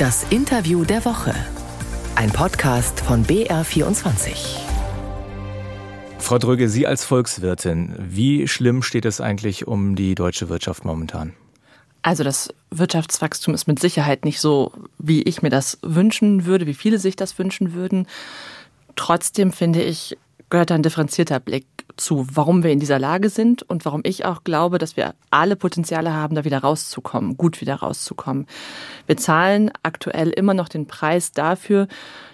Das Interview der Woche. Ein Podcast von BR24. Frau Dröge, Sie als Volkswirtin, wie schlimm steht es eigentlich um die deutsche Wirtschaft momentan? Also das Wirtschaftswachstum ist mit Sicherheit nicht so, wie ich mir das wünschen würde, wie viele sich das wünschen würden. Trotzdem finde ich, gehört ein differenzierter Blick zu, warum wir in dieser Lage sind und warum ich auch glaube, dass wir alle Potenziale haben, da wieder rauszukommen, gut wieder rauszukommen. Wir zahlen aktuell immer noch den Preis dafür,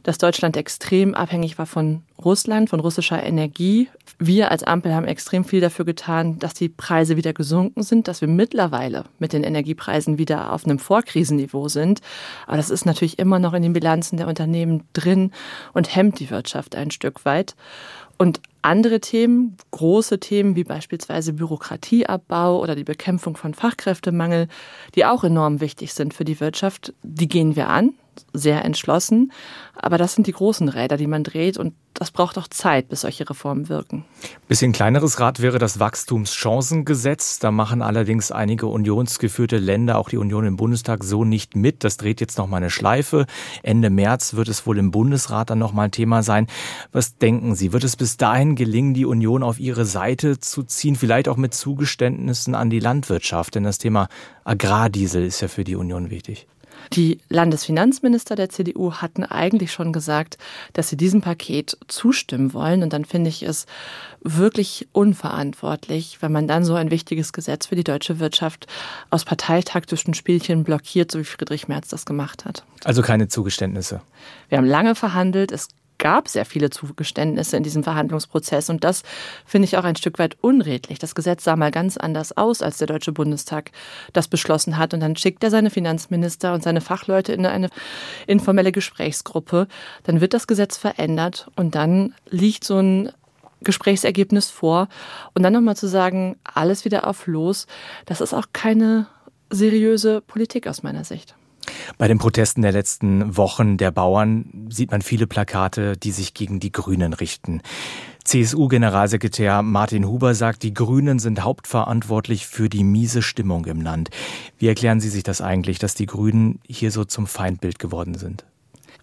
dass Deutschland extrem abhängig war von Russland, von russischer Energie. Wir als Ampel haben extrem viel dafür getan, dass die Preise wieder gesunken sind, dass wir mittlerweile mit den Energiepreisen wieder auf einem Vorkrisenniveau sind. Aber das ist natürlich immer noch in den Bilanzen der Unternehmen drin und hemmt die Wirtschaft ein Stück weit. Und andere Themen, große Themen wie beispielsweise Bürokratieabbau oder die Bekämpfung von Fachkräftemangel, die auch enorm wichtig sind für die Wirtschaft, die gehen wir an sehr entschlossen. Aber das sind die großen Räder, die man dreht und das braucht auch Zeit, bis solche Reformen wirken. Bisschen kleineres Rad wäre das Wachstumschancengesetz. Da machen allerdings einige unionsgeführte Länder, auch die Union im Bundestag, so nicht mit. Das dreht jetzt noch mal eine Schleife. Ende März wird es wohl im Bundesrat dann noch mal ein Thema sein. Was denken Sie? Wird es bis dahin gelingen, die Union auf ihre Seite zu ziehen? Vielleicht auch mit Zugeständnissen an die Landwirtschaft? Denn das Thema Agrardiesel ist ja für die Union wichtig. Die Landesfinanzminister der CDU hatten eigentlich schon gesagt, dass sie diesem Paket zustimmen wollen. Und dann finde ich es wirklich unverantwortlich, wenn man dann so ein wichtiges Gesetz für die deutsche Wirtschaft aus parteitaktischen Spielchen blockiert, so wie Friedrich Merz das gemacht hat. Also keine Zugeständnisse. Wir haben lange verhandelt. Es gab sehr viele Zugeständnisse in diesem Verhandlungsprozess und das finde ich auch ein Stück weit unredlich. Das Gesetz sah mal ganz anders aus, als der Deutsche Bundestag das beschlossen hat und dann schickt er seine Finanzminister und seine Fachleute in eine informelle Gesprächsgruppe. Dann wird das Gesetz verändert und dann liegt so ein Gesprächsergebnis vor und dann nochmal zu sagen, alles wieder auf los, das ist auch keine seriöse Politik aus meiner Sicht. Bei den Protesten der letzten Wochen der Bauern sieht man viele Plakate, die sich gegen die Grünen richten. CSU-Generalsekretär Martin Huber sagt, die Grünen sind hauptverantwortlich für die miese Stimmung im Land. Wie erklären Sie sich das eigentlich, dass die Grünen hier so zum Feindbild geworden sind?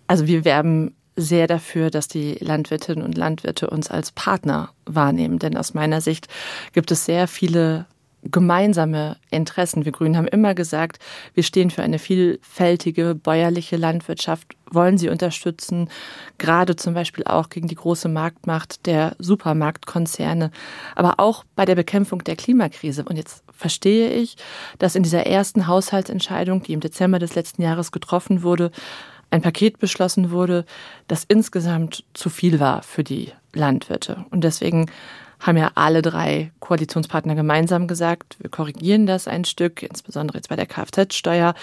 Also wir werben sehr dafür, dass die Landwirtinnen und Landwirte uns als Partner wahrnehmen. Denn aus meiner Sicht gibt es sehr viele gemeinsame Interessen. Wir Grünen haben immer gesagt, wir stehen für eine vielfältige bäuerliche Landwirtschaft, wollen sie unterstützen, gerade zum Beispiel auch gegen die große Marktmacht der Supermarktkonzerne, aber auch bei der Bekämpfung der Klimakrise. Und jetzt verstehe ich, dass in dieser ersten Haushaltsentscheidung, die im Dezember des letzten Jahres getroffen wurde, ein Paket beschlossen wurde, das insgesamt zu viel war für die Landwirte. Und deswegen haben ja alle drei Koalitionspartner gemeinsam gesagt, wir korrigieren das ein Stück, insbesondere jetzt bei der Kfz-Steuer,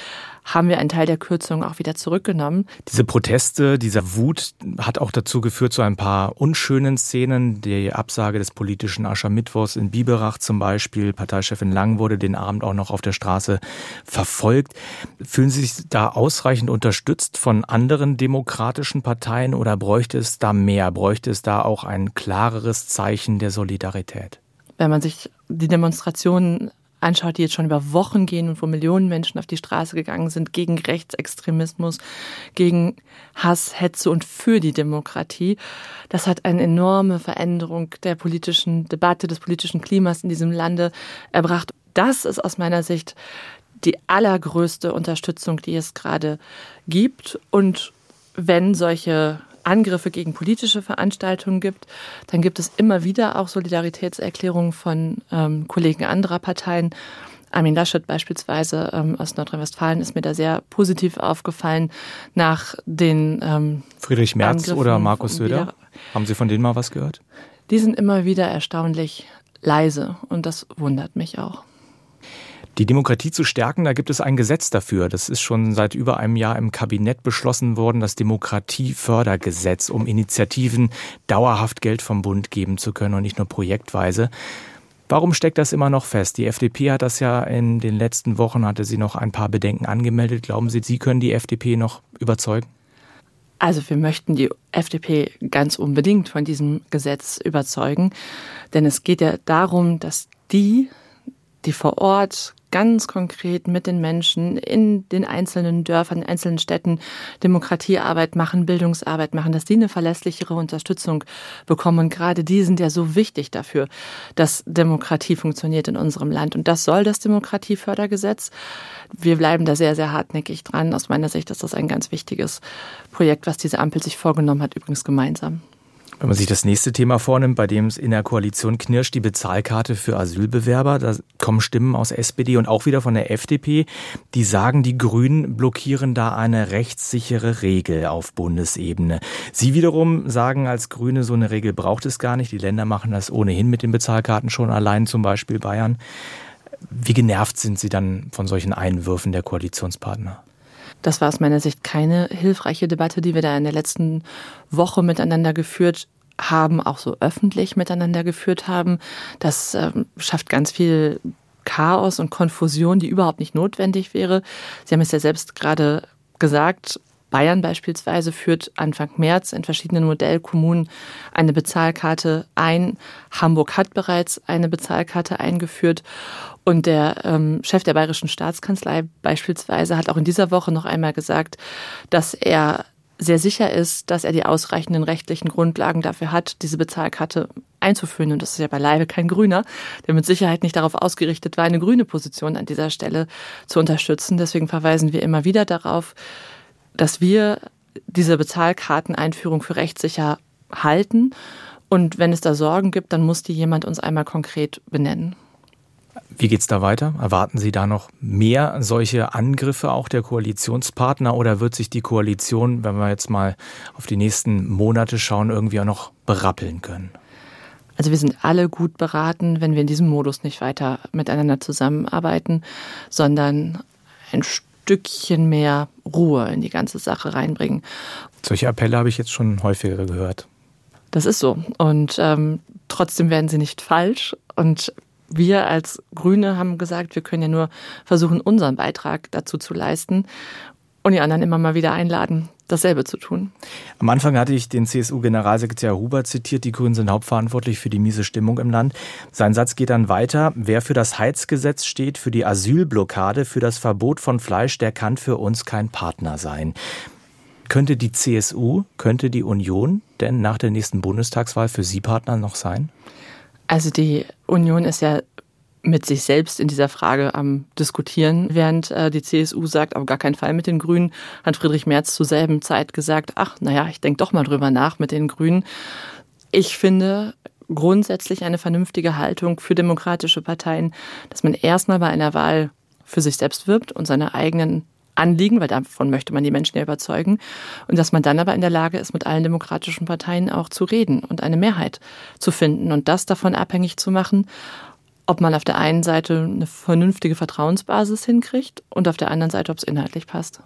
haben wir einen Teil der Kürzung auch wieder zurückgenommen. Diese Proteste, dieser Wut hat auch dazu geführt zu ein paar unschönen Szenen. Die Absage des politischen Aschermittwochs in Biberach zum Beispiel. Parteichefin Lang wurde den Abend auch noch auf der Straße verfolgt. Fühlen Sie sich da ausreichend unterstützt von anderen demokratischen Parteien oder bräuchte es da mehr? Bräuchte es da auch ein klareres Zeichen der Solidarität? Wenn man sich die Demonstrationen anschaut, die jetzt schon über Wochen gehen und wo Millionen Menschen auf die Straße gegangen sind gegen Rechtsextremismus, gegen Hass, Hetze und für die Demokratie. Das hat eine enorme Veränderung der politischen Debatte, des politischen Klimas in diesem Lande erbracht. Das ist aus meiner Sicht die allergrößte Unterstützung, die es gerade gibt. Und wenn solche Angriffe gegen politische Veranstaltungen gibt, dann gibt es immer wieder auch Solidaritätserklärungen von ähm, Kollegen anderer Parteien. Armin Laschet beispielsweise ähm, aus Nordrhein-Westfalen ist mir da sehr positiv aufgefallen nach den ähm, Friedrich Merz Angriffen oder Markus Söder. Haben Sie von denen mal was gehört? Die sind immer wieder erstaunlich leise und das wundert mich auch. Die Demokratie zu stärken, da gibt es ein Gesetz dafür. Das ist schon seit über einem Jahr im Kabinett beschlossen worden, das Demokratiefördergesetz, um Initiativen dauerhaft Geld vom Bund geben zu können und nicht nur projektweise. Warum steckt das immer noch fest? Die FDP hat das ja in den letzten Wochen, hatte sie noch ein paar Bedenken angemeldet. Glauben Sie, Sie können die FDP noch überzeugen? Also wir möchten die FDP ganz unbedingt von diesem Gesetz überzeugen, denn es geht ja darum, dass die die vor Ort ganz konkret mit den Menschen in den einzelnen Dörfern, in einzelnen Städten Demokratiearbeit machen, Bildungsarbeit machen, dass die eine verlässlichere Unterstützung bekommen. Und gerade die sind ja so wichtig dafür, dass Demokratie funktioniert in unserem Land. Und das soll das Demokratiefördergesetz. Wir bleiben da sehr, sehr hartnäckig dran. Aus meiner Sicht ist das ein ganz wichtiges Projekt, was diese Ampel sich vorgenommen hat, übrigens gemeinsam. Wenn man sich das nächste Thema vornimmt, bei dem es in der Koalition knirscht, die Bezahlkarte für Asylbewerber, da kommen Stimmen aus SPD und auch wieder von der FDP, die sagen, die Grünen blockieren da eine rechtssichere Regel auf Bundesebene. Sie wiederum sagen als Grüne, so eine Regel braucht es gar nicht. Die Länder machen das ohnehin mit den Bezahlkarten schon allein, zum Beispiel Bayern. Wie genervt sind Sie dann von solchen Einwürfen der Koalitionspartner? Das war aus meiner Sicht keine hilfreiche Debatte, die wir da in der letzten Woche miteinander geführt haben, auch so öffentlich miteinander geführt haben. Das äh, schafft ganz viel Chaos und Konfusion, die überhaupt nicht notwendig wäre. Sie haben es ja selbst gerade gesagt, Bayern beispielsweise führt Anfang März in verschiedenen Modellkommunen eine Bezahlkarte ein. Hamburg hat bereits eine Bezahlkarte eingeführt. Und der ähm, Chef der Bayerischen Staatskanzlei beispielsweise hat auch in dieser Woche noch einmal gesagt, dass er sehr sicher ist, dass er die ausreichenden rechtlichen Grundlagen dafür hat, diese Bezahlkarte einzuführen. Und das ist ja beileibe kein Grüner, der mit Sicherheit nicht darauf ausgerichtet war, eine grüne Position an dieser Stelle zu unterstützen. Deswegen verweisen wir immer wieder darauf, dass wir diese Bezahlkarteneinführung für rechtssicher halten. Und wenn es da Sorgen gibt, dann muss die jemand uns einmal konkret benennen. Wie geht es da weiter? Erwarten Sie da noch mehr solche Angriffe auch der Koalitionspartner oder wird sich die Koalition, wenn wir jetzt mal auf die nächsten Monate schauen, irgendwie auch noch berappeln können? Also wir sind alle gut beraten, wenn wir in diesem Modus nicht weiter miteinander zusammenarbeiten, sondern ein Stückchen mehr Ruhe in die ganze Sache reinbringen. Solche Appelle habe ich jetzt schon häufiger gehört. Das ist so. Und ähm, trotzdem werden sie nicht falsch. Und wir als Grüne haben gesagt, wir können ja nur versuchen, unseren Beitrag dazu zu leisten und die anderen immer mal wieder einladen, dasselbe zu tun. Am Anfang hatte ich den CSU-Generalsekretär Huber zitiert, die Grünen sind hauptverantwortlich für die miese Stimmung im Land. Sein Satz geht dann weiter, wer für das Heizgesetz steht, für die Asylblockade, für das Verbot von Fleisch, der kann für uns kein Partner sein. Könnte die CSU, könnte die Union denn nach der nächsten Bundestagswahl für Sie Partner noch sein? Also die Union ist ja mit sich selbst in dieser Frage am Diskutieren, während äh, die CSU sagt, auf gar keinen Fall mit den Grünen, hat Friedrich Merz zur selben Zeit gesagt, ach, naja, ich denke doch mal drüber nach mit den Grünen. Ich finde grundsätzlich eine vernünftige Haltung für demokratische Parteien, dass man erstmal bei einer Wahl für sich selbst wirbt und seine eigenen Anliegen, weil davon möchte man die Menschen ja überzeugen. Und dass man dann aber in der Lage ist, mit allen demokratischen Parteien auch zu reden und eine Mehrheit zu finden und das davon abhängig zu machen, ob man auf der einen Seite eine vernünftige Vertrauensbasis hinkriegt und auf der anderen Seite, ob es inhaltlich passt.